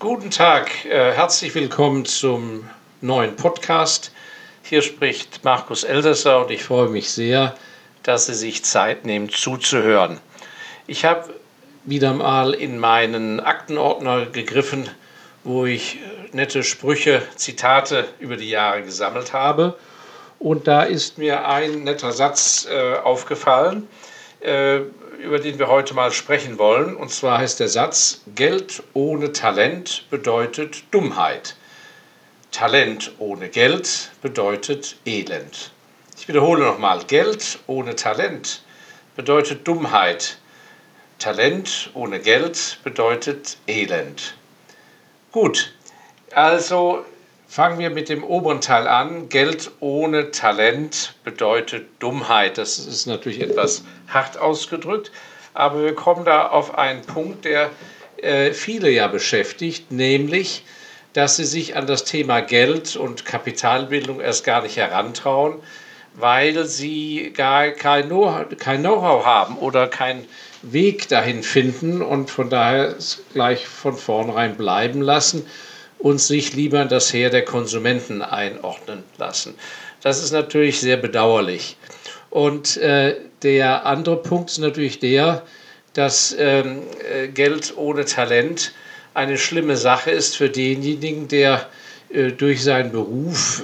Guten Tag, äh, herzlich willkommen zum neuen Podcast. Hier spricht Markus Elsässer und ich freue mich sehr, dass Sie sich Zeit nehmen zuzuhören. Ich habe wieder mal in meinen Aktenordner gegriffen, wo ich äh, nette Sprüche, Zitate über die Jahre gesammelt habe. Und da ist mir ein netter Satz äh, aufgefallen, äh, über den wir heute mal sprechen wollen. Und zwar heißt der Satz, Geld ohne Talent bedeutet Dummheit. Talent ohne Geld bedeutet Elend. Ich wiederhole nochmal, Geld ohne Talent bedeutet Dummheit. Talent ohne Geld bedeutet Elend. Gut, also fangen wir mit dem oberen Teil an. Geld ohne Talent bedeutet Dummheit. Das ist natürlich etwas hart ausgedrückt, aber wir kommen da auf einen Punkt, der äh, viele ja beschäftigt, nämlich, dass sie sich an das Thema Geld und Kapitalbildung erst gar nicht herantrauen, weil sie gar kein Know-how haben oder keinen Weg dahin finden und von daher gleich von vornherein bleiben lassen und sich lieber das Heer der Konsumenten einordnen lassen. Das ist natürlich sehr bedauerlich. Und äh, der andere Punkt ist natürlich der, dass ähm, äh, Geld ohne Talent eine schlimme Sache ist für denjenigen, der äh, durch seinen Beruf,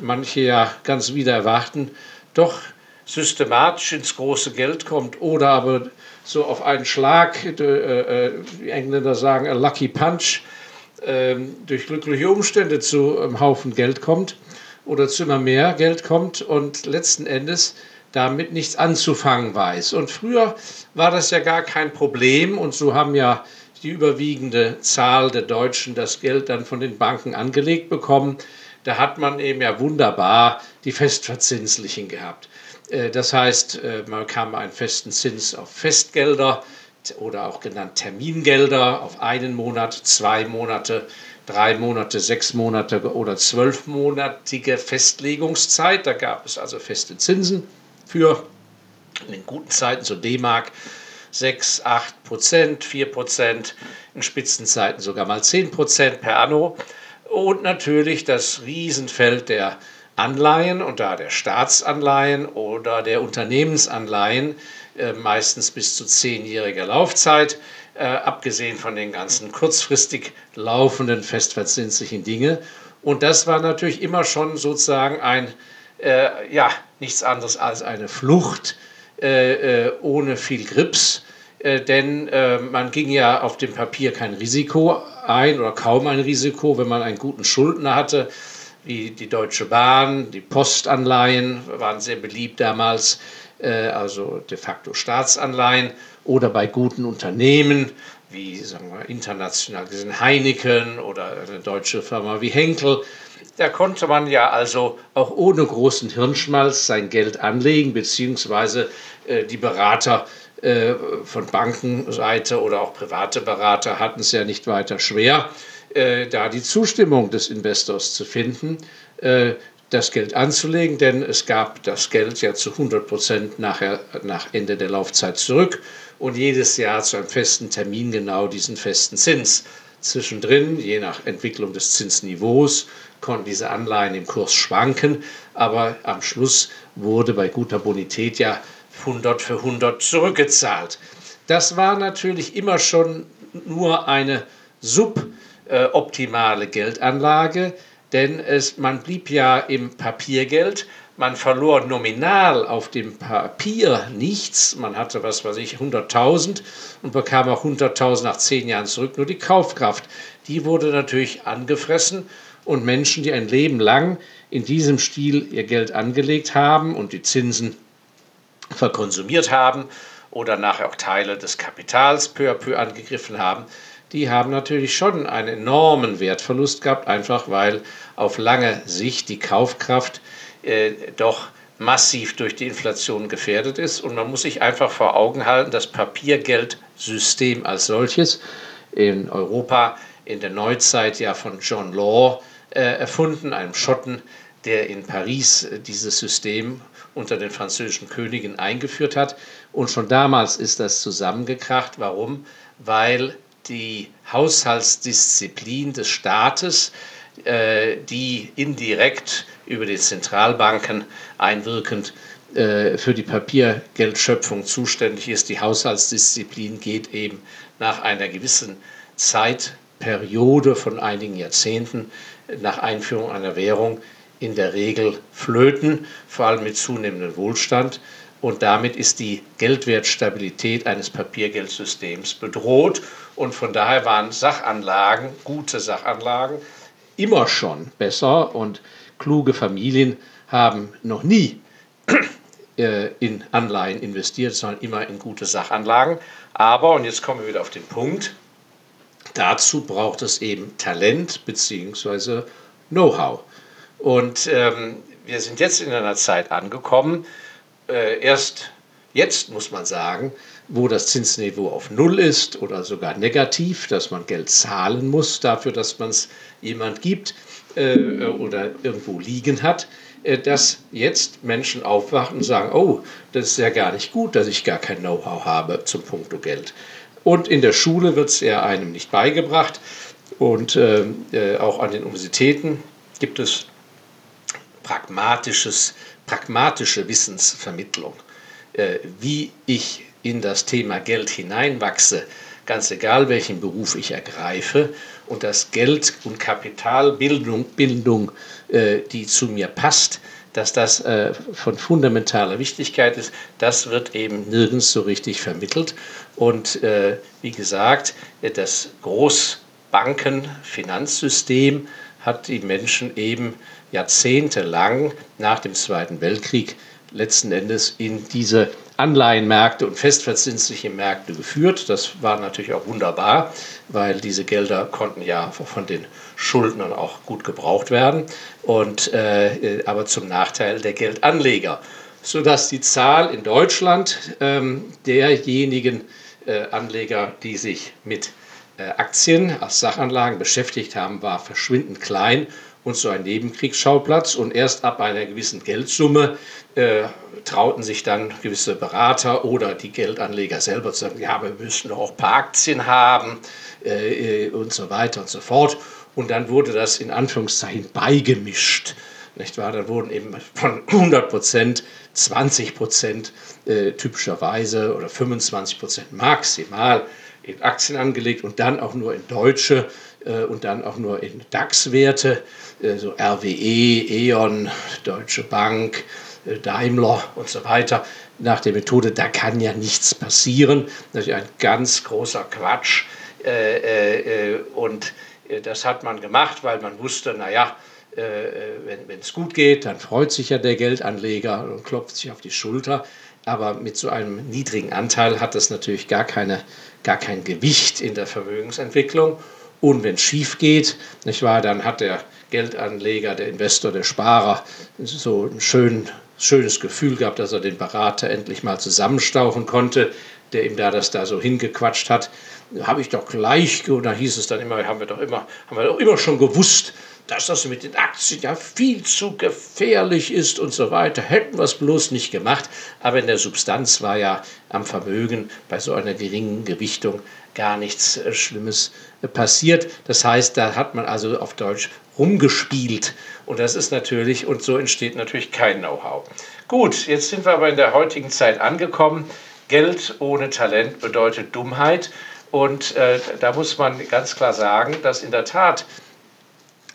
manche ja ganz wieder erwarten, doch systematisch ins große Geld kommt oder aber so auf einen Schlag, äh, äh, die Engländer sagen, a lucky punch, äh, durch glückliche Umstände zu einem Haufen Geld kommt oder zu immer mehr Geld kommt und letzten Endes damit nichts anzufangen weiß. Und früher war das ja gar kein Problem und so haben ja die überwiegende Zahl der Deutschen das Geld dann von den Banken angelegt bekommen. Da hat man eben ja wunderbar die Festverzinslichen gehabt. Äh, das heißt, äh, man bekam einen festen Zins auf Festgelder oder auch genannt Termingelder auf einen Monat, zwei Monate, drei Monate, sechs Monate oder zwölfmonatige Festlegungszeit. Da gab es also feste Zinsen für in den guten Zeiten so D-Mark 6, 8 Prozent, 4 Prozent, in Spitzenzeiten sogar mal 10 Prozent per Anno. Und natürlich das Riesenfeld der Anleihen und da der Staatsanleihen oder der Unternehmensanleihen, meistens bis zu zehnjähriger Laufzeit, äh, abgesehen von den ganzen kurzfristig laufenden festverzinslichen Dinge. Und das war natürlich immer schon sozusagen ein äh, ja, nichts anderes als eine Flucht äh, äh ohne viel Grips, äh, denn äh, man ging ja auf dem Papier kein Risiko ein oder kaum ein Risiko, wenn man einen guten Schuldner hatte, wie die Deutsche Bahn, die Postanleihen waren sehr beliebt damals, äh, also de facto Staatsanleihen oder bei guten Unternehmen wie sagen wir, international gesehen Heineken oder eine deutsche Firma wie Henkel. Da konnte man ja also auch ohne großen Hirnschmalz sein Geld anlegen, beziehungsweise äh, die Berater äh, von Bankenseite oder auch private Berater hatten es ja nicht weiter schwer, äh, da die Zustimmung des Investors zu finden, äh, das Geld anzulegen, denn es gab das Geld ja zu 100 Prozent nach Ende der Laufzeit zurück und jedes Jahr zu einem festen Termin genau diesen festen Zins. Zwischendrin, je nach Entwicklung des Zinsniveaus, konnten diese Anleihen im Kurs schwanken, aber am Schluss wurde bei guter Bonität ja 100 für 100 zurückgezahlt. Das war natürlich immer schon nur eine suboptimale Geldanlage, denn es, man blieb ja im Papiergeld, man verlor nominal auf dem Papier nichts. Man hatte, was weiß ich, 100.000 und bekam auch 100.000 nach zehn Jahren zurück. Nur die Kaufkraft, die wurde natürlich angefressen. Und Menschen, die ein Leben lang in diesem Stil ihr Geld angelegt haben und die Zinsen verkonsumiert haben oder nachher auch Teile des Kapitals peu à peu angegriffen haben, die haben natürlich schon einen enormen Wertverlust gehabt, einfach weil auf lange Sicht die Kaufkraft äh, doch massiv durch die Inflation gefährdet ist. Und man muss sich einfach vor Augen halten, das Papiergeldsystem als solches in Europa in der Neuzeit ja von John Law äh, erfunden, einem Schotten, der in Paris äh, dieses System unter den französischen Königen eingeführt hat. Und schon damals ist das zusammengekracht. Warum? Weil die Haushaltsdisziplin des Staates, die indirekt über die Zentralbanken einwirkend äh, für die Papiergeldschöpfung zuständig ist. Die Haushaltsdisziplin geht eben nach einer gewissen Zeitperiode von einigen Jahrzehnten nach Einführung einer Währung in der Regel flöten, vor allem mit zunehmendem Wohlstand. Und damit ist die Geldwertstabilität eines Papiergeldsystems bedroht. Und von daher waren Sachanlagen, gute Sachanlagen, immer schon besser. Und kluge Familien haben noch nie äh, in Anleihen investiert, sondern immer in gute Sachanlagen. Aber, und jetzt kommen wir wieder auf den Punkt, dazu braucht es eben Talent bzw. Know-how. Und ähm, wir sind jetzt in einer Zeit angekommen, äh, erst jetzt muss man sagen, wo das Zinsniveau auf Null ist oder sogar negativ, dass man Geld zahlen muss dafür, dass man es jemand gibt äh, oder irgendwo liegen hat, äh, dass jetzt Menschen aufwachen und sagen, oh, das ist ja gar nicht gut, dass ich gar kein Know-how habe zum Punkto Geld. Und in der Schule wird es eher einem nicht beigebracht und äh, äh auch an den Universitäten gibt es pragmatisches, pragmatische Wissensvermittlung, wie ich in das Thema Geld hineinwachse, ganz egal welchen Beruf ich ergreife, und das Geld- und Kapitalbildung, Bildung, äh, die zu mir passt, dass das äh, von fundamentaler Wichtigkeit ist, das wird eben nirgends so richtig vermittelt. Und äh, wie gesagt, das Großbankenfinanzsystem hat die Menschen eben jahrzehntelang nach dem Zweiten Weltkrieg letzten Endes in diese Anleihenmärkte und festverzinsliche Märkte geführt. Das war natürlich auch wunderbar, weil diese Gelder konnten ja von den Schuldnern auch gut gebraucht werden, und, äh, aber zum Nachteil der Geldanleger, sodass die Zahl in Deutschland ähm, derjenigen äh, Anleger, die sich mit äh, Aktien als Sachanlagen beschäftigt haben, war verschwindend klein und so ein Nebenkriegsschauplatz. Und erst ab einer gewissen Geldsumme äh, trauten sich dann gewisse Berater oder die Geldanleger selber zu sagen, ja, wir müssen doch auch ein paar Aktien haben äh, äh, und so weiter und so fort. Und dann wurde das in Anführungszeichen beigemischt. Nicht wahr? Dann wurden eben von 100 Prozent 20 Prozent äh, typischerweise oder 25 Prozent maximal in Aktien angelegt und dann auch nur in deutsche und dann auch nur in DAX-Werte, äh, so RWE, E.ON, Deutsche Bank, äh, Daimler und so weiter, nach der Methode, da kann ja nichts passieren. Das ist ein ganz großer Quatsch. Äh, äh, und äh, das hat man gemacht, weil man wusste, naja, wenn es gut geht, dann freut sich ja der Geldanleger und klopft sich auf die Schulter. Aber mit so einem niedrigen Anteil hat das natürlich gar, keine, gar kein Gewicht in der Vermögensentwicklung. Und wenn es schief geht, nicht wahr, dann hat der Geldanleger, der Investor, der Sparer so ein schön, schönes Gefühl gehabt, dass er den Berater endlich mal zusammenstauchen konnte, der ihm da das da so hingequatscht hat. Habe ich doch gleich, und da hieß es dann immer, haben wir doch immer, haben wir doch immer schon gewusst, dass das mit den Aktien ja viel zu gefährlich ist und so weiter. Hätten wir es bloß nicht gemacht. Aber in der Substanz war ja am Vermögen bei so einer geringen Gewichtung gar nichts äh, Schlimmes äh, passiert. Das heißt, da hat man also auf Deutsch rumgespielt. Und das ist natürlich, und so entsteht natürlich kein Know-how. Gut, jetzt sind wir aber in der heutigen Zeit angekommen. Geld ohne Talent bedeutet Dummheit. Und äh, da muss man ganz klar sagen, dass in der Tat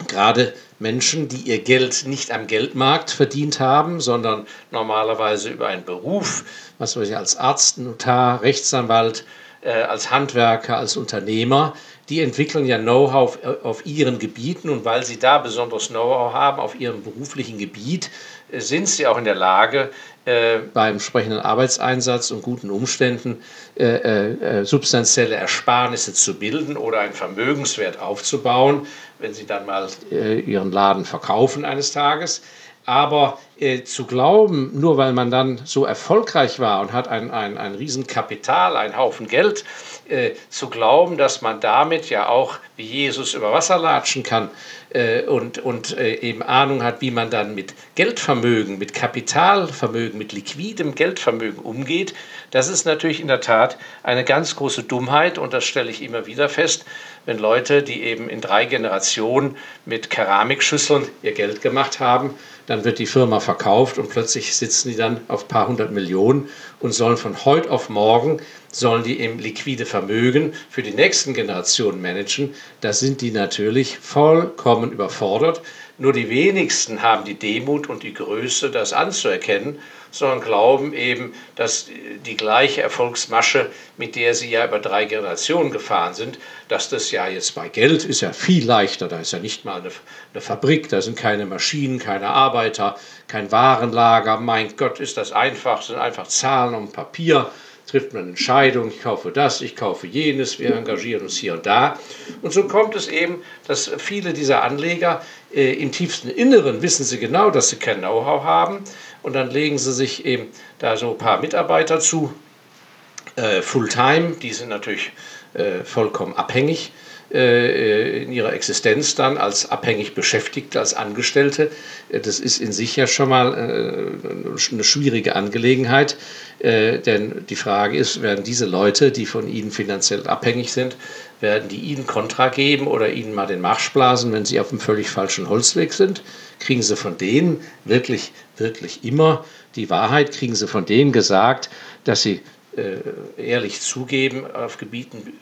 gerade Menschen, die ihr Geld nicht am Geldmarkt verdient haben, sondern normalerweise über einen Beruf, was weiß ich, als Arzt, Notar, Rechtsanwalt, als Handwerker, als Unternehmer, die entwickeln ja Know-how auf, auf, ihren Gebieten und weil sie da besonderes Know-how haben auf ihrem beruflichen Gebiet, äh, sind sie auch in der Lage, äh, beim entsprechenden Arbeitseinsatz und guten Umständen äh, äh, substanzielle Ersparnisse zu bilden oder einen Vermögenswert aufzubauen, wenn sie dann mal äh, ihren Laden verkaufen eines Tages. Aber äh, zu glauben, nur weil man dann so erfolgreich war und hat ein, ein, ein Riesenkapital, einen Haufen Geld, äh, zu glauben, dass man damit ja auch wie Jesus über Wasser latschen kann äh, und, und äh, eben Ahnung hat, wie man dann mit Geldvermögen, mit Kapitalvermögen, mit liquidem Geldvermögen umgeht, das ist natürlich in der Tat eine ganz große Dummheit. Und das stelle ich immer wieder fest, wenn Leute, die eben in drei Generationen mit Keramikschüsseln ihr Geld gemacht haben, dann wird die Firma verkauft und plötzlich sitzen die dann auf ein paar hundert Millionen und sollen von heute auf morgen sollen die eben liquide Vermögen für die nächsten Generationen managen. Da sind die natürlich vollkommen überfordert. Nur die wenigsten haben die Demut und die Größe, das anzuerkennen, sondern glauben eben, dass die gleiche Erfolgsmasche, mit der sie ja über drei Generationen gefahren sind, dass das ja jetzt bei Geld ist ja viel leichter. Da ist ja nicht mal eine, eine Fabrik, da sind keine Maschinen, keine Arbeiter, kein Warenlager. Mein Gott, ist das einfach, sind einfach Zahlen und Papier trifft man Entscheidungen, ich kaufe das, ich kaufe jenes, wir engagieren uns hier und da. Und so kommt es eben, dass viele dieser Anleger äh, im tiefsten Inneren wissen sie genau, dass sie kein Know-how haben. Und dann legen sie sich eben da so ein paar Mitarbeiter zu, äh, Fulltime, die sind natürlich äh, vollkommen abhängig äh, in ihrer Existenz dann als abhängig Beschäftigte, als Angestellte. Äh, das ist in sich ja schon mal äh, eine schwierige Angelegenheit, denn die Frage ist, werden diese Leute, die von ihnen finanziell abhängig sind, werden die ihnen Kontra geben oder ihnen mal den Marsch blasen, wenn sie auf einem völlig falschen Holzweg sind? Kriegen sie von denen wirklich, wirklich immer die Wahrheit? Kriegen sie von denen gesagt, dass sie ehrlich zugeben auf Gebieten,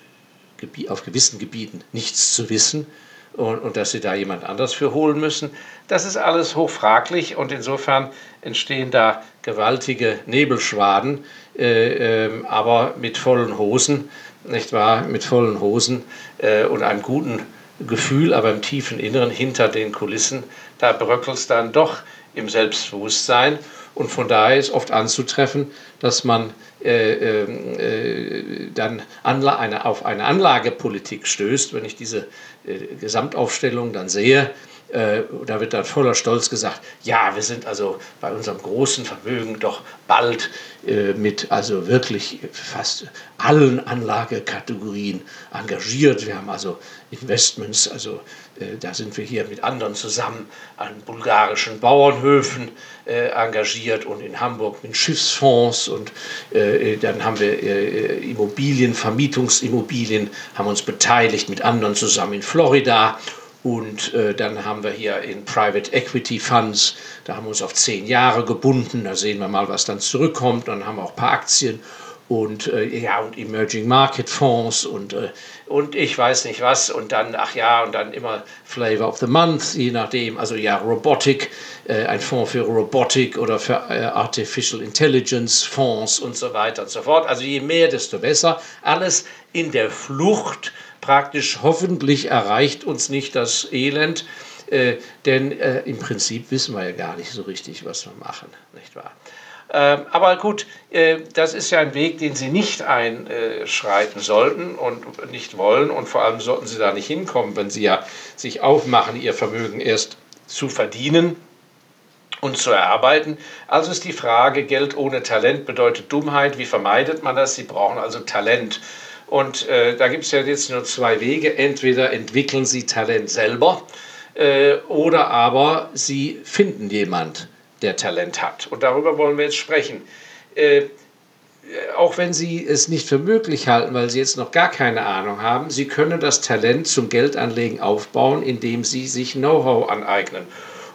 auf gewissen Gebieten nichts zu wissen und, und, dass sie da jemand anders für holen müssen. Das ist alles hochfraglich und insofern entstehen da gewaltige Nebelschwaden, äh, äh, aber mit vollen Hosen, nicht wahr? Mit vollen Hosen äh, und einem guten Gefühl, aber im tiefen Inneren hinter den Kulissen, da bröckelt es dann doch im Selbstbewusstsein und von daher ist oft anzutreffen, dass man äh, äh, dann eine, auf eine Anlagepolitik stößt, wenn ich diese äh, Gesamtaufstellung dann sehe, äh, da wird dann voller Stolz gesagt, ja, wir sind also bei unserem großen Vermögen doch bald äh, mit also wirklich fast allen Anlagekategorien engagiert. Wir haben also Investments, also äh, da sind wir hier mit anderen zusammen an bulgarischen Bauernhöfen äh, engagiert und in Hamburg mit Schiffsfonds und äh, dann haben wir äh, Immobilien, Vermietungsimmobilien, haben uns beteiligt mit anderen zusammen in Florida und äh, dann haben wir hier in Private Equity Funds, da haben wir uns auf zehn Jahre gebunden. Da sehen wir mal, was dann zurückkommt. Dann haben wir auch ein paar Aktien und äh, ja und Emerging Market Fonds und äh, und ich weiß nicht was und dann ach ja und dann immer Flavor of the Month je nachdem also ja Robotik äh, ein Fonds für Robotik oder für äh, Artificial Intelligence Fonds und so weiter und so fort also je mehr desto besser alles in der Flucht praktisch hoffentlich erreicht uns nicht das Elend, äh, denn äh, im Prinzip wissen wir ja gar nicht so richtig, was wir machen, nicht wahr? Ähm, aber gut, äh, das ist ja ein Weg, den Sie nicht einschreiten sollten und nicht wollen. Und vor allem sollten Sie da nicht hinkommen, wenn Sie ja sich aufmachen, Ihr Vermögen erst zu verdienen und zu erarbeiten. Also ist die Frage, Geld ohne Talent bedeutet Dummheit. Wie vermeidet man das? Sie brauchen also Talent. Und äh, da gibt es ja jetzt nur zwei Wege. Entweder entwickeln Sie Talent selber äh, oder aber Sie finden jemand, der Talent hat. Und darüber wollen wir jetzt sprechen. Äh, auch wenn Sie es nicht für möglich halten, weil Sie jetzt noch gar keine Ahnung haben, Sie können das Talent zum Geldanlegen aufbauen, indem Sie sich Know-how aneignen.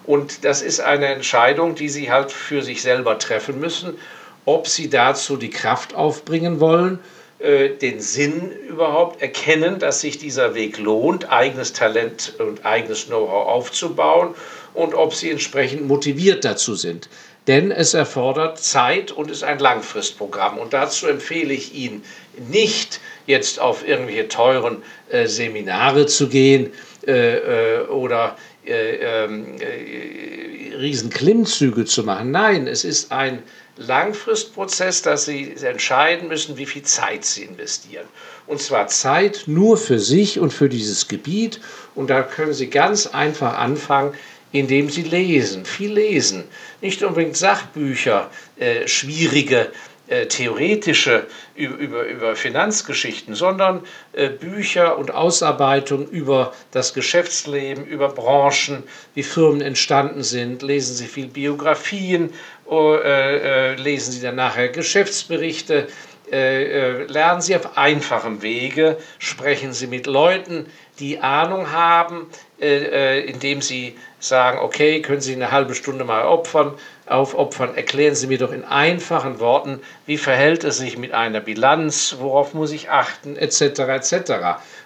Und das ist eine Entscheidung, die Sie halt für sich selber treffen müssen, ob Sie dazu die Kraft aufbringen wollen äh, den Sinn überhaupt erkennen, dass sich dieser Weg lohnt, eigenes Talent und eigenes Know-how aufzubauen und ob sie entsprechend motiviert dazu sind. Denn es erfordert Zeit und ist ein Langfristprogramm. Und dazu empfehle ich Ihnen nicht, jetzt auf irgendwelche teuren äh, Seminare zu gehen äh, äh, oder äh, ähm, äh, Riesenklimmzüge zu machen. Nein, es ist ein Langfristprozess, dass Sie entscheiden müssen, wie viel Zeit Sie investieren. Und zwar Zeit nur für sich und für dieses Gebiet. Und da können Sie ganz einfach anfangen, indem Sie lesen, viel lesen. Nicht unbedingt Sachbücher, äh, schwierige äh, theoretische über, über, Finanzgeschichten, sondern äh, Bücher und Ausarbeitungen über das Geschäftsleben, über Branchen, wie Firmen entstanden sind. Lesen Sie viel Biografien, oh, äh, äh, lesen Sie dann nachher Geschäftsberichte. Äh, lernen Sie auf einfachem Wege, sprechen Sie mit Leuten, die Ahnung haben, indem Sie sagen, okay, können Sie eine halbe Stunde mal opfern, aufopfern, erklären Sie mir doch in einfachen Worten, wie verhält es sich mit einer Bilanz, worauf muss ich achten, etc. etc.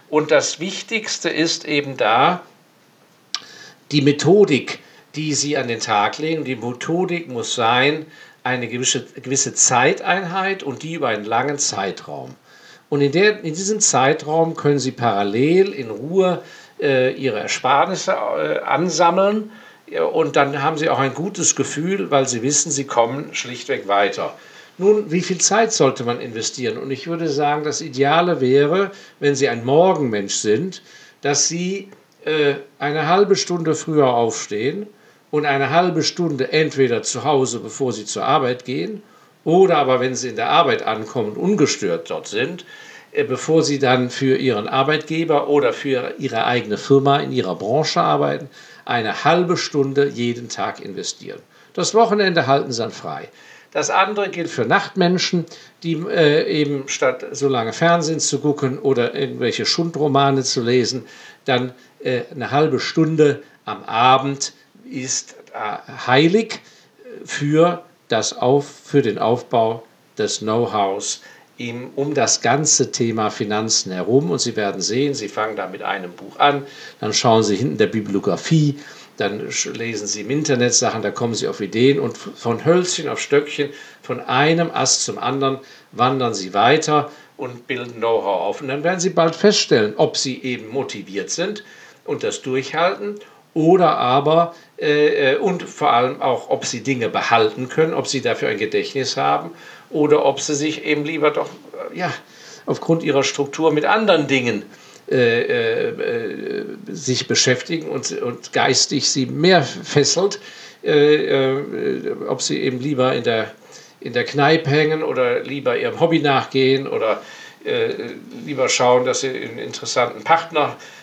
Und das Wichtigste ist eben da die Methodik, die Sie an den Tag legen. Die Methodik muss sein, eine gewisse, gewisse Zeiteinheit und die über einen langen Zeitraum. Und in, der, in diesem Zeitraum können Sie parallel in Ruhe ihre Ersparnisse äh, ansammeln und dann haben sie auch ein gutes Gefühl, weil sie wissen, sie kommen schlichtweg weiter. Nun, wie viel Zeit sollte man investieren? Und ich würde sagen, das Ideale wäre, wenn Sie ein Morgenmensch sind, dass Sie äh, eine halbe Stunde früher aufstehen und eine halbe Stunde entweder zu Hause, bevor Sie zur Arbeit gehen, oder aber wenn Sie in der Arbeit ankommen, ungestört dort sind, äh, bevor Sie dann für Ihren Arbeitgeber oder für Ihre eigene Firma in Ihrer Branche arbeiten, eine halbe Stunde jeden Tag investieren. Das Wochenende halten Sie dann frei. Das andere gilt für Nachtmenschen, die äh, eben statt so lange Fernsehen zu gucken oder irgendwelche Schundromane zu lesen, dann äh, eine halbe Stunde am Abend ist äh, heilig für, das Auf, für den Aufbau des Know-hows ihm um das ganze Thema Finanzen herum und Sie werden sehen, Sie fangen da mit einem Buch an, dann schauen Sie hinten der Bibliografie, dann lesen Sie im Internet Sachen, da kommen Sie auf Ideen und von Hölzchen auf Stöckchen, von einem Ast zum anderen wandern Sie weiter und bilden Know-how auf. Und dann werden Sie bald feststellen, ob Sie eben motiviert sind und das durchhalten oder aber und vor allem auch, ob Sie Dinge behalten können, ob Sie dafür ein Gedächtnis haben oder ob sie sich eben lieber doch äh, ja, aufgrund ihrer Struktur mit anderen Dingen äh, äh, äh sich beschäftigen und, und geistig sie mehr fesselt, äh, äh, ob sie eben lieber in der, in der Kneipe hängen oder lieber ihrem Hobby nachgehen oder lieber schauen, dass sie einen interessanten Partner äh,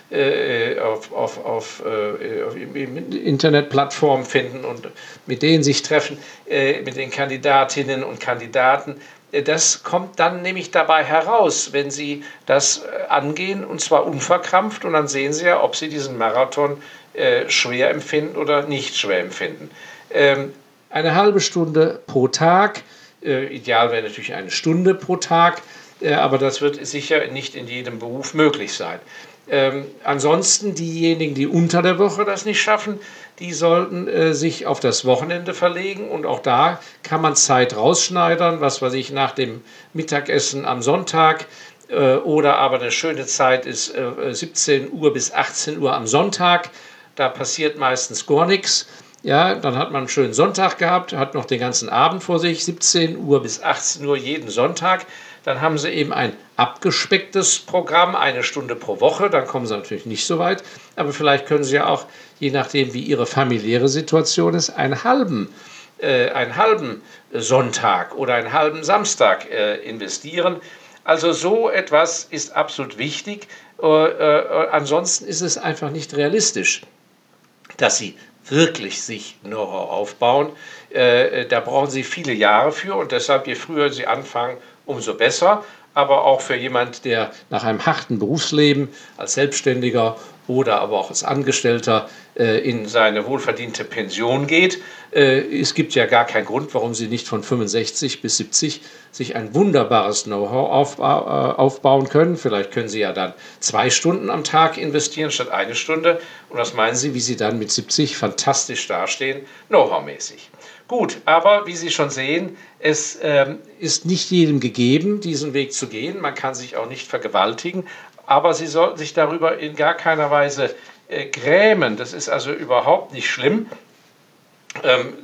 auf, auf, auf, äh, auf Internetplattformen finden und mit denen sich treffen, äh, mit den Kandidatinnen und Kandidaten. Äh, das kommt dann nämlich dabei heraus, wenn Sie das äh, angehen und zwar unverkrampft und dann sehen Sie ja, ob Sie diesen Marathon äh, schwer empfinden oder nicht schwer empfinden. Ähm, eine halbe Stunde pro Tag, ideal wäre natürlich eine Stunde pro Tag, aber das wird sicher nicht in jedem Beruf möglich sein. Ähm, ansonsten diejenigen, die unter der Woche das nicht schaffen, die sollten äh, sich auf das Wochenende verlegen und auch da kann man Zeit rausschneidern, was weiß ich, nach dem Mittagessen am Sonntag äh, oder aber eine schöne Zeit ist äh, 17 Uhr bis 18 Uhr am Sonntag. Da passiert meistens gar nichts. Ja, dann hat man einen schönen Sonntag gehabt, hat noch den ganzen Abend vor sich, 17 Uhr bis 18 Uhr jeden Sonntag. Dann haben sie eben ein abgespecktes Programm, eine Stunde pro Woche. Dann kommen sie natürlich nicht so weit. Aber vielleicht können sie ja auch, je nachdem, wie ihre familiäre Situation ist, einen halben, äh, einen halben Sonntag oder einen halben Samstag äh, investieren. Also so etwas ist absolut wichtig. Äh, äh ansonsten ist es einfach nicht realistisch, dass sie wirklich sich Know-how aufbauen. Äh, da brauchen sie viele Jahre für und deshalb, je früher sie anfangen, umso besser. Aber auch für jemand, der nach einem harten Berufsleben als Selbstständiger oder aber auch als Angestellter äh, in seine wohlverdiente Pension geht. Äh, es gibt ja gar keinen Grund, warum Sie nicht von 65 bis 70 sich ein wunderbares Know-how aufba äh, aufbauen können. Vielleicht können Sie ja dann zwei Stunden am Tag investieren statt eine Stunde. Und was meinen Sie, wie Sie dann mit 70 fantastisch dastehen, Know-how-mäßig? Gut, aber wie Sie schon sehen, es ähm, ist nicht jedem gegeben, diesen Weg zu gehen. Man kann sich auch nicht vergewaltigen, aber Sie sollten sich darüber in gar keiner Weise äh, grämen. Das ist also überhaupt nicht schlimm. Ähm,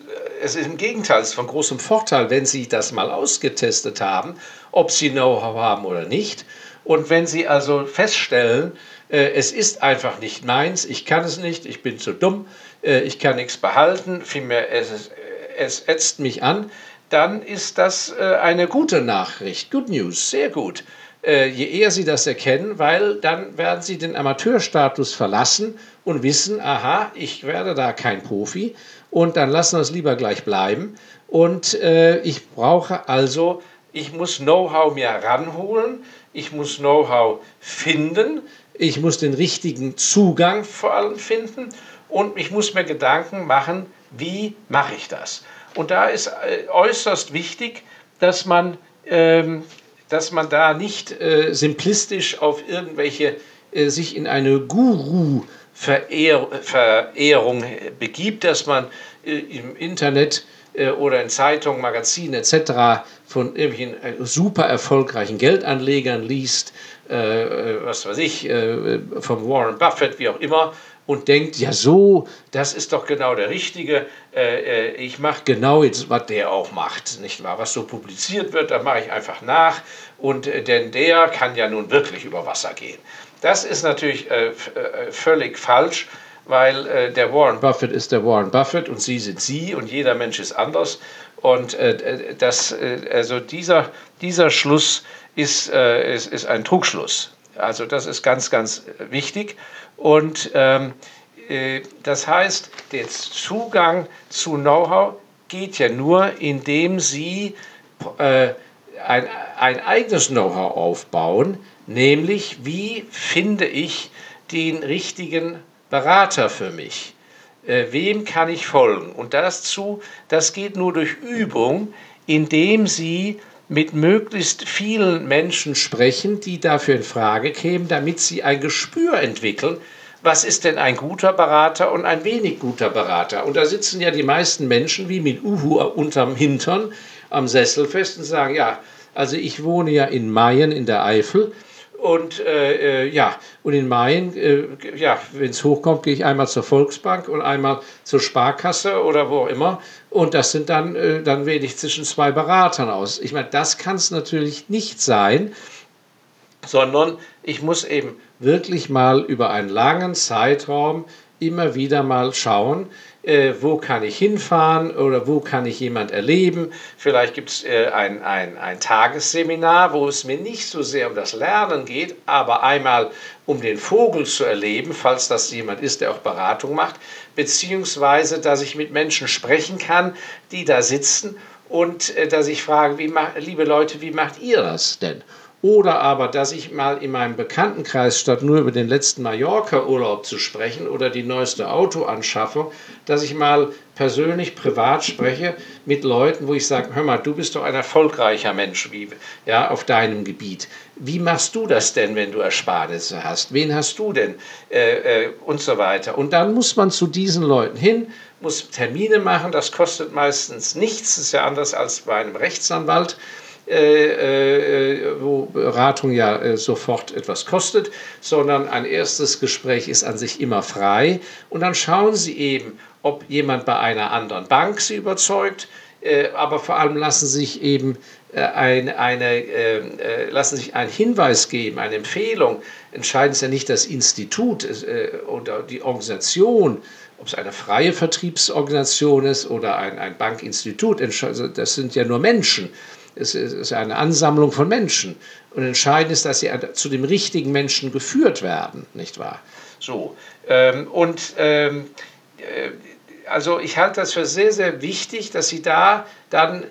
es ist im Gegenteil, es ist von großem Vorteil, wenn Sie das mal ausgetestet haben, ob Sie Know-how haben oder nicht. Und wenn Sie also feststellen, äh, es ist einfach nicht meins, ich kann es nicht, ich bin zu dumm, äh, ich kann nichts behalten, vielmehr es, es ätzt mich an, dann ist das äh, eine gute Nachricht. Good News, sehr gut. Äh, je eher Sie das erkennen, weil dann werden Sie den Amateurstatus verlassen und wissen, aha, ich werde da kein Profi und dann lassen wir es lieber gleich bleiben. Und äh, ich brauche also, ich muss Know-how mir ranholen, ich muss Know-how finden, ich muss den richtigen Zugang vor allem finden und ich muss mir Gedanken machen, wie mache ich das. Und da ist äh, äußerst wichtig, dass man, ähm, dass man da nicht äh, simplistisch auf irgendwelche äh, sich in eine Guru-Verehrung begibt, dass man äh, im Internet äh, oder in Zeitungen, Magazinen etc. von irgendwelchen äh, super erfolgreichen Geldanlegern liest, was weiß ich, von Warren Buffett, wie auch immer, und denkt, ja so, das ist doch genau der Richtige, äh, äh, ich mache genau jetzt, was der auch macht, nicht wahr? Was so publiziert wird, da mache ich einfach nach und äh, denn der kann ja nun wirklich über Wasser gehen. Das ist natürlich äh, äh völlig falsch, weil äh, der Warren Buffett ist der Warren Buffett und Sie sind Sie und jeder Mensch ist anders und das, also dieser, dieser Schluss ist, ist, ist ein Trugschluss. Also das ist ganz, ganz wichtig. Und ähm, äh, das heißt, der Zugang zu Know-how geht ja nur, indem Sie äh, ein, ein eigenes Know-how aufbauen, nämlich wie finde ich den richtigen Berater für mich? Äh, wem kann ich folgen? Und dazu, das geht nur durch Übung, indem Sie mit möglichst vielen Menschen sprechen, die dafür in Frage kämen, damit sie ein Gespür entwickeln, was ist denn ein guter Berater und ein wenig guter Berater. Und da sitzen ja die meisten Menschen wie mit Uhu unterm Hintern am Sessel fest und sagen, ja, also ich wohne ja in Mayen in der Eifel und äh, äh, ja, und in Mayen, äh, ja, wenn es hochkommt, gehe ich einmal zur Volksbank und einmal zur Sparkasse oder wo auch immer. Und das sind dann, äh, dann wähle ich zwischen zwei Beratern aus. Ich meine, das kann es natürlich nicht sein, sondern ich muss eben wirklich mal über einen langen Zeitraum immer wieder mal schauen, äh, wo kann ich hinfahren oder wo kann ich jemand erleben. Vielleicht gibt es äh, ein, ein, ein Tagesseminar, wo es mir nicht so sehr um das Lernen geht, aber einmal um den Vogel zu erleben, falls das jemand ist, der auch Beratung macht, beziehungsweise dass ich mit Menschen sprechen kann, die da sitzen und äh, dass ich frage, wie, liebe Leute, wie macht ihr das denn? Oder aber, dass ich mal in meinem Bekanntenkreis, statt nur über den letzten Mallorca-Urlaub zu sprechen oder die neueste Autoanschaffung, dass ich mal persönlich, privat spreche mit Leuten, wo ich sage, hör mal, du bist doch ein erfolgreicher Mensch wie, ja, auf deinem Gebiet. Wie machst du das denn, wenn du Ersparnisse hast? Wen hast du denn? Äh, äh, und so weiter. Und dann muss man zu diesen Leuten hin, muss Termine machen, das kostet meistens nichts, das ist ja anders als bei einem Rechtsanwalt. Äh, äh, wo Beratung ja äh, sofort etwas kostet, sondern ein erstes Gespräch ist an sich immer frei. Und dann schauen Sie eben, ob jemand bei einer anderen Bank Sie überzeugt, aber vor allem lassen Sie sich eben ein, eine, äh, lassen sich einen Hinweis geben, eine Empfehlung. Entscheidend ist ja nicht das Institut äh, oder die Organisation, ob es eine freie Vertriebsorganisation ist oder ein, ein Bankinstitut. Das sind ja nur Menschen es ist eine Ansammlung von Menschen. Und entscheidend ist, dass sie zu dem richtigen Menschen geführt werden, nicht wahr? So. Ähm, und ähm, äh, also ich halte das für sehr, sehr wichtig, dass Sie da dann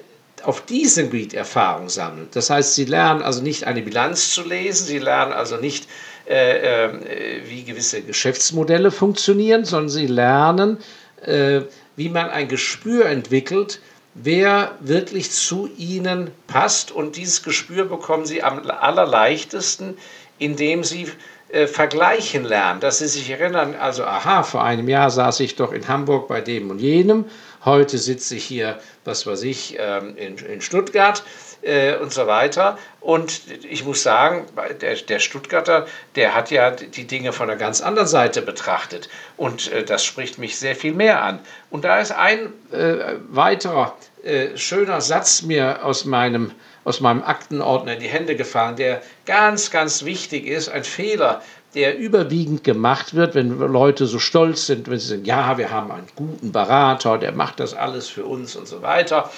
auf diesem Gebiet Erfahrung sammeln. Das heißt, Sie lernen also nicht eine Bilanz zu lesen, Sie lernen also nicht, äh, äh, wie gewisse Geschäftsmodelle funktionieren, sondern Sie lernen, äh, wie man ein Gespür entwickelt wer wirklich zu ihnen passt. Und dieses Gespür bekommen sie am allerleichtesten, indem sie äh, vergleichen lernen, dass sie sich erinnern, also aha, vor einem Jahr saß ich doch in Hamburg bei dem und jenem, heute sitze ich hier, was weiß ich, ähm, in, in Stuttgart äh, und so weiter. Und ich muss sagen, der, der Stuttgarter, der hat ja die Dinge von einer ganz anderen Seite betrachtet. Und äh, das spricht mich sehr viel mehr an. Und da ist ein äh, weiterer äh, schöner Satz mir aus meinem, aus meinem Aktenordner in die Hände gefallen, der ganz, ganz wichtig ist, ein Fehler, der überwiegend gemacht wird, wenn Leute so stolz sind, wenn sie sagen, ja, wir haben einen guten Berater, der macht das alles für uns und so weiter.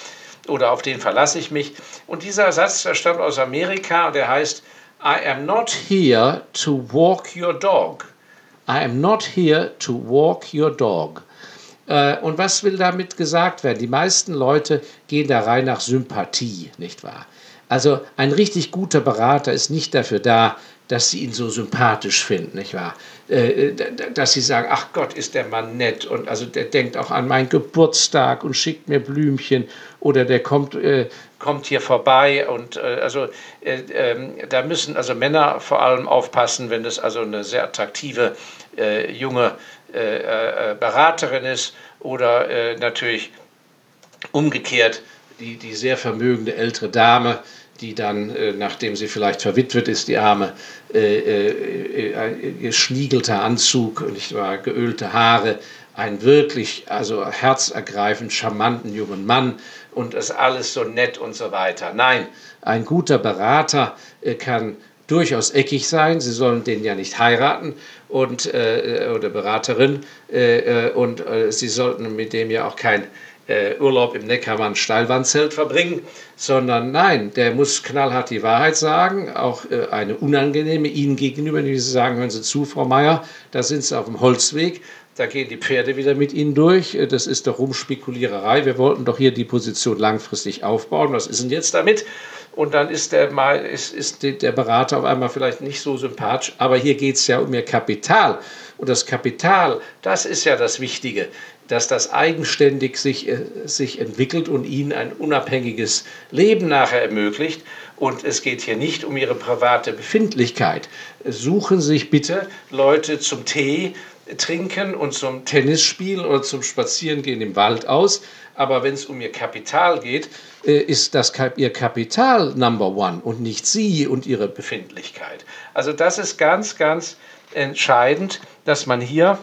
Oder auf den verlasse ich mich. Und dieser Satz, der stammt aus Amerika und der heißt, I am not here to walk your dog. I am not here to walk your dog. Äh, und was will damit gesagt werden? Die meisten Leute gehen da rein nach Sympathie, nicht wahr? Also ein richtig guter Berater ist nicht dafür da, dass sie ihn so sympathisch finden, nicht wahr? Äh, äh, dass sie sagen, ach Gott, ist der Mann nett und also der denkt auch an meinen Geburtstag und schickt mir Blümchen oder der kommt, äh, kommt hier vorbei und äh, also äh, ähm, da müssen also Männer vor allem aufpassen, wenn das also eine sehr attraktive äh, junge Beraterin ist oder natürlich umgekehrt die, die sehr vermögende ältere Dame, die dann, äh, nachdem sie vielleicht verwitwet ist, die arme, äh, äh, geschniegelter Anzug, nicht wahr, geölte Haare, einen wirklich, also herzergreifend charmanten jungen Mann und das alles so nett und so weiter. Nein, ein guter Berater kann durchaus eckig sein. Sie sollen den ja nicht heiraten und äh, oder Beraterin äh und äh, sie sollten mit dem ja auch kein äh, Urlaub im Neckarmann Steilwandzelt verbringen, sondern nein, der muss knallhart die Wahrheit sagen, auch äh, eine unangenehme Ihnen gegenüber, die Sie sagen, hören Sie zu, Frau Meier, da sind Sie auf dem Holzweg, da gehen die Pferde wieder mit Ihnen durch, äh, das ist doch Rumspekuliererei, wir wollten doch hier die Position langfristig aufbauen, was ist denn jetzt damit? Und dann ist der, mal, ist, ist der Berater auf einmal vielleicht nicht so sympathisch, aber hier geht es ja um Ihr Kapital. Und das Kapital, das ist ja das Wichtige dass das eigenständig sich, äh, sich entwickelt und ihnen ein unabhängiges Leben nachher ermöglicht. Und es geht hier nicht um ihre private Befindlichkeit. Suchen sich bitte Leute zum Tee trinken und zum Tennisspielen oder zum Spazierengehen im Wald aus. Aber wenn es um ihr Kapital geht, äh, ist das ihr Kapital Number One und nicht sie und ihre Befindlichkeit. Also das ist ganz, ganz entscheidend, dass man hier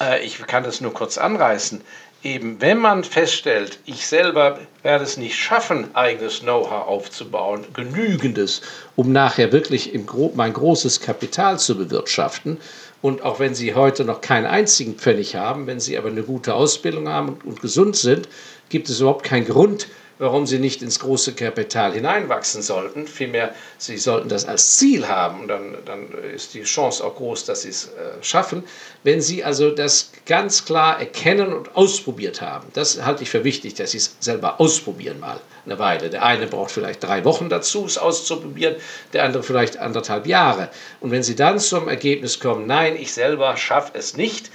äh, ich kann das nur kurz anreißen, eben wenn man feststellt, ich selber werde es nicht schaffen, eigenes Know-how aufzubauen, genügendes, um nachher wirklich Gro mein großes Kapital zu bewirtschaften. Und auch wenn Sie heute noch keinen einzigen Pfennig haben, wenn Sie aber eine gute Ausbildung haben und, und gesund sind, gibt es überhaupt keinen Grund, warum sie nicht ins große Kapital hineinwachsen sollten. Vielmehr, sie sollten das als Ziel haben und dann, dann ist die Chance auch groß, dass sie es äh, schaffen. Wenn sie also das ganz klar erkennen und ausprobiert haben, das halte ich für wichtig, dass sie es selber ausprobieren mal eine Weile. Der eine braucht vielleicht drei Wochen dazu, es auszuprobieren, der andere vielleicht anderthalb Jahre. Und wenn sie dann zum Ergebnis kommen, nein, ich selber schaffe es nicht,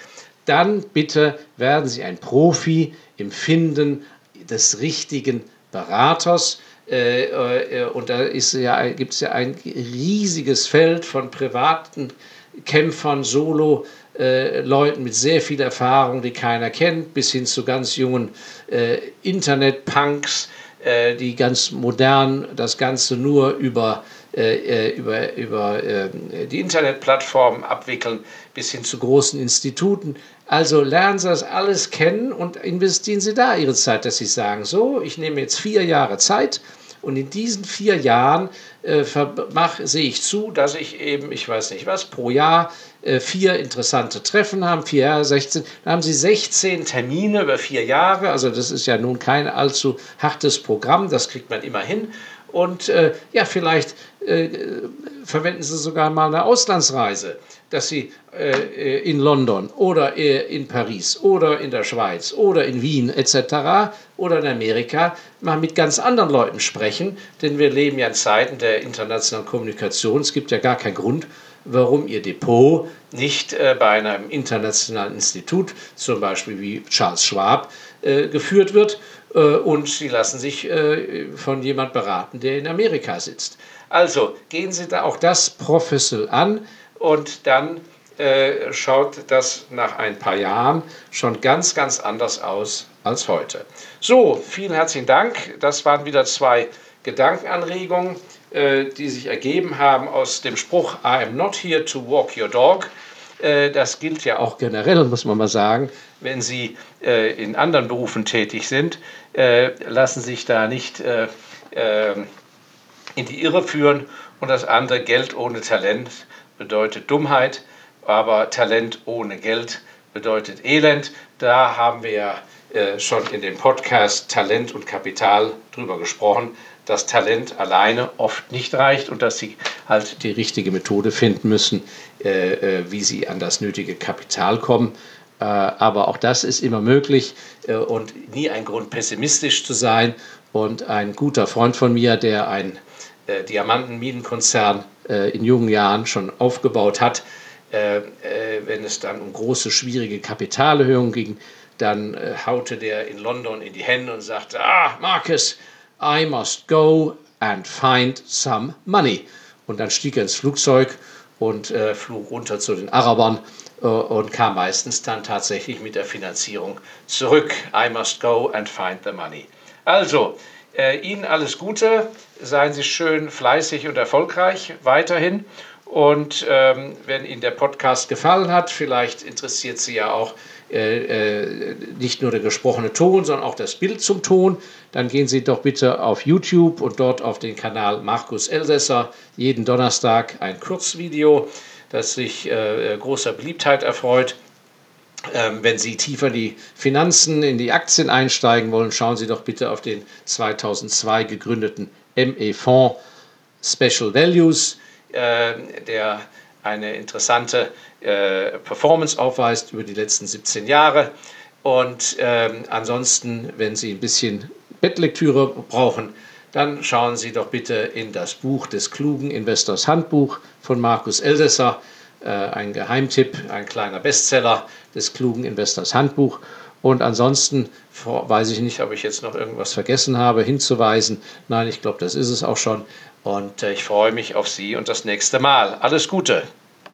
dann bitte werden Sie ein Profi im Finden des richtigen Beraters. Äh, äh, und da ja, gibt es ja ein riesiges Feld von privaten Kämpfern, Solo-Leuten mit sehr viel Erfahrung, die keiner kennt, bis hin zu ganz jungen äh, Internet-Punks, äh, die ganz modern das Ganze nur über, äh, äh, über, über die Internetplattformen abwickeln, bis hin zu großen Instituten. Also lernen Sie das alles kennen und investieren Sie da Ihre Zeit, dass Sie sagen, so, ich nehme jetzt vier Jahre Zeit und in diesen vier Jahren äh, sehe ich zu, dass ich eben, ich weiß nicht was, pro Jahr äh, vier interessante Treffen haben, vier Jahre, 16, dann haben Sie 16 Termine über vier Jahre, also das ist ja nun kein allzu hartes Programm, das kriegt man immer hin. Und äh, ja, vielleicht äh, verwenden Sie sogar mal eine Auslandsreise dass sie äh, in London oder äh, in Paris oder in der Schweiz oder in Wien etc. oder in Amerika mal mit ganz anderen Leuten sprechen, denn wir leben ja in Zeiten der internationalen Kommunikation. Es gibt ja gar keinen Grund, warum Ihr Depot nicht äh, bei einem internationalen Institut, zum Beispiel wie Charles Schwab, äh, geführt wird äh, und Sie lassen sich äh, von jemand beraten, der in Amerika sitzt. Also gehen Sie da auch das professionell an und dann äh, schaut das nach ein paar Jahren schon ganz, ganz anders aus als heute. So, vielen herzlichen Dank. Das waren wieder zwei Gedankenanregungen, äh, die sich ergeben haben aus dem Spruch I am not here to walk your dog. Äh, das gilt ja auch generell, muss man mal sagen, wenn Sie äh, in anderen Berufen tätig sind, äh, lassen sich da nicht in die Irre führen und das andere Geld ohne Talent bedeutet Dummheit, aber Talent ohne Geld bedeutet Elend. Da haben wir äh, schon in dem Podcast Talent und Kapital drüber gesprochen, dass Talent alleine oft nicht reicht und dass sie halt die richtige Methode finden müssen, wie sie an das nötige Kapital kommen. Äh, aber auch das ist immer möglich äh, und nie ein Grund, pessimistisch zu sein. Und ein guter Freund von mir, der ein äh, Diamantenminenkonzern in jungen Jahren schon aufgebaut hat, wenn es dann um große, schwierige Kapitalerhöhungen ging, dann haute der in London in die Hände und sagte, ah, Marcus, I must go and find some money. Und dann stieg er ins Flugzeug und äh, flog runter zu den Arabern äh, und kam meistens dann tatsächlich mit der Finanzierung zurück. I must go and find the money. Also, äh, Ihnen alles Gute, seien Sie schön fleißig und erfolgreich weiterhin. Und ähm, wenn Ihnen der Podcast gefallen hat, vielleicht interessiert Sie ja auch äh, äh, nicht nur der gesprochene Ton, sondern auch das Bild zum Ton, dann gehen Sie doch bitte auf YouTube und dort auf den Kanal Markus Elsässer. Jeden Donnerstag ein Kurzvideo, das sich äh, großer Beliebtheit erfreut. Ähm, wenn Sie tiefer in die Finanzen, in die Aktien einsteigen wollen, schauen Sie doch bitte auf den 2002 gegründeten ME-Fonds Special Values, äh, der eine interessante äh, Performance aufweist über die letzten 17 Jahre. Und ähm, ansonsten, wenn Sie ein bisschen Bettlektüre brauchen, dann schauen Sie doch bitte in das Buch des klugen Investors Handbuch von Markus Elsässer, äh, ein Geheimtipp, ein kleiner Bestseller des klugen Investors Handbuch. Und ansonsten weiß ich nicht, ob ich jetzt noch irgendwas vergessen habe hinzuweisen. Nein, ich glaube, das ist es auch schon. Und äh, ich freue mich auf Sie und das nächste Mal. Alles Gute!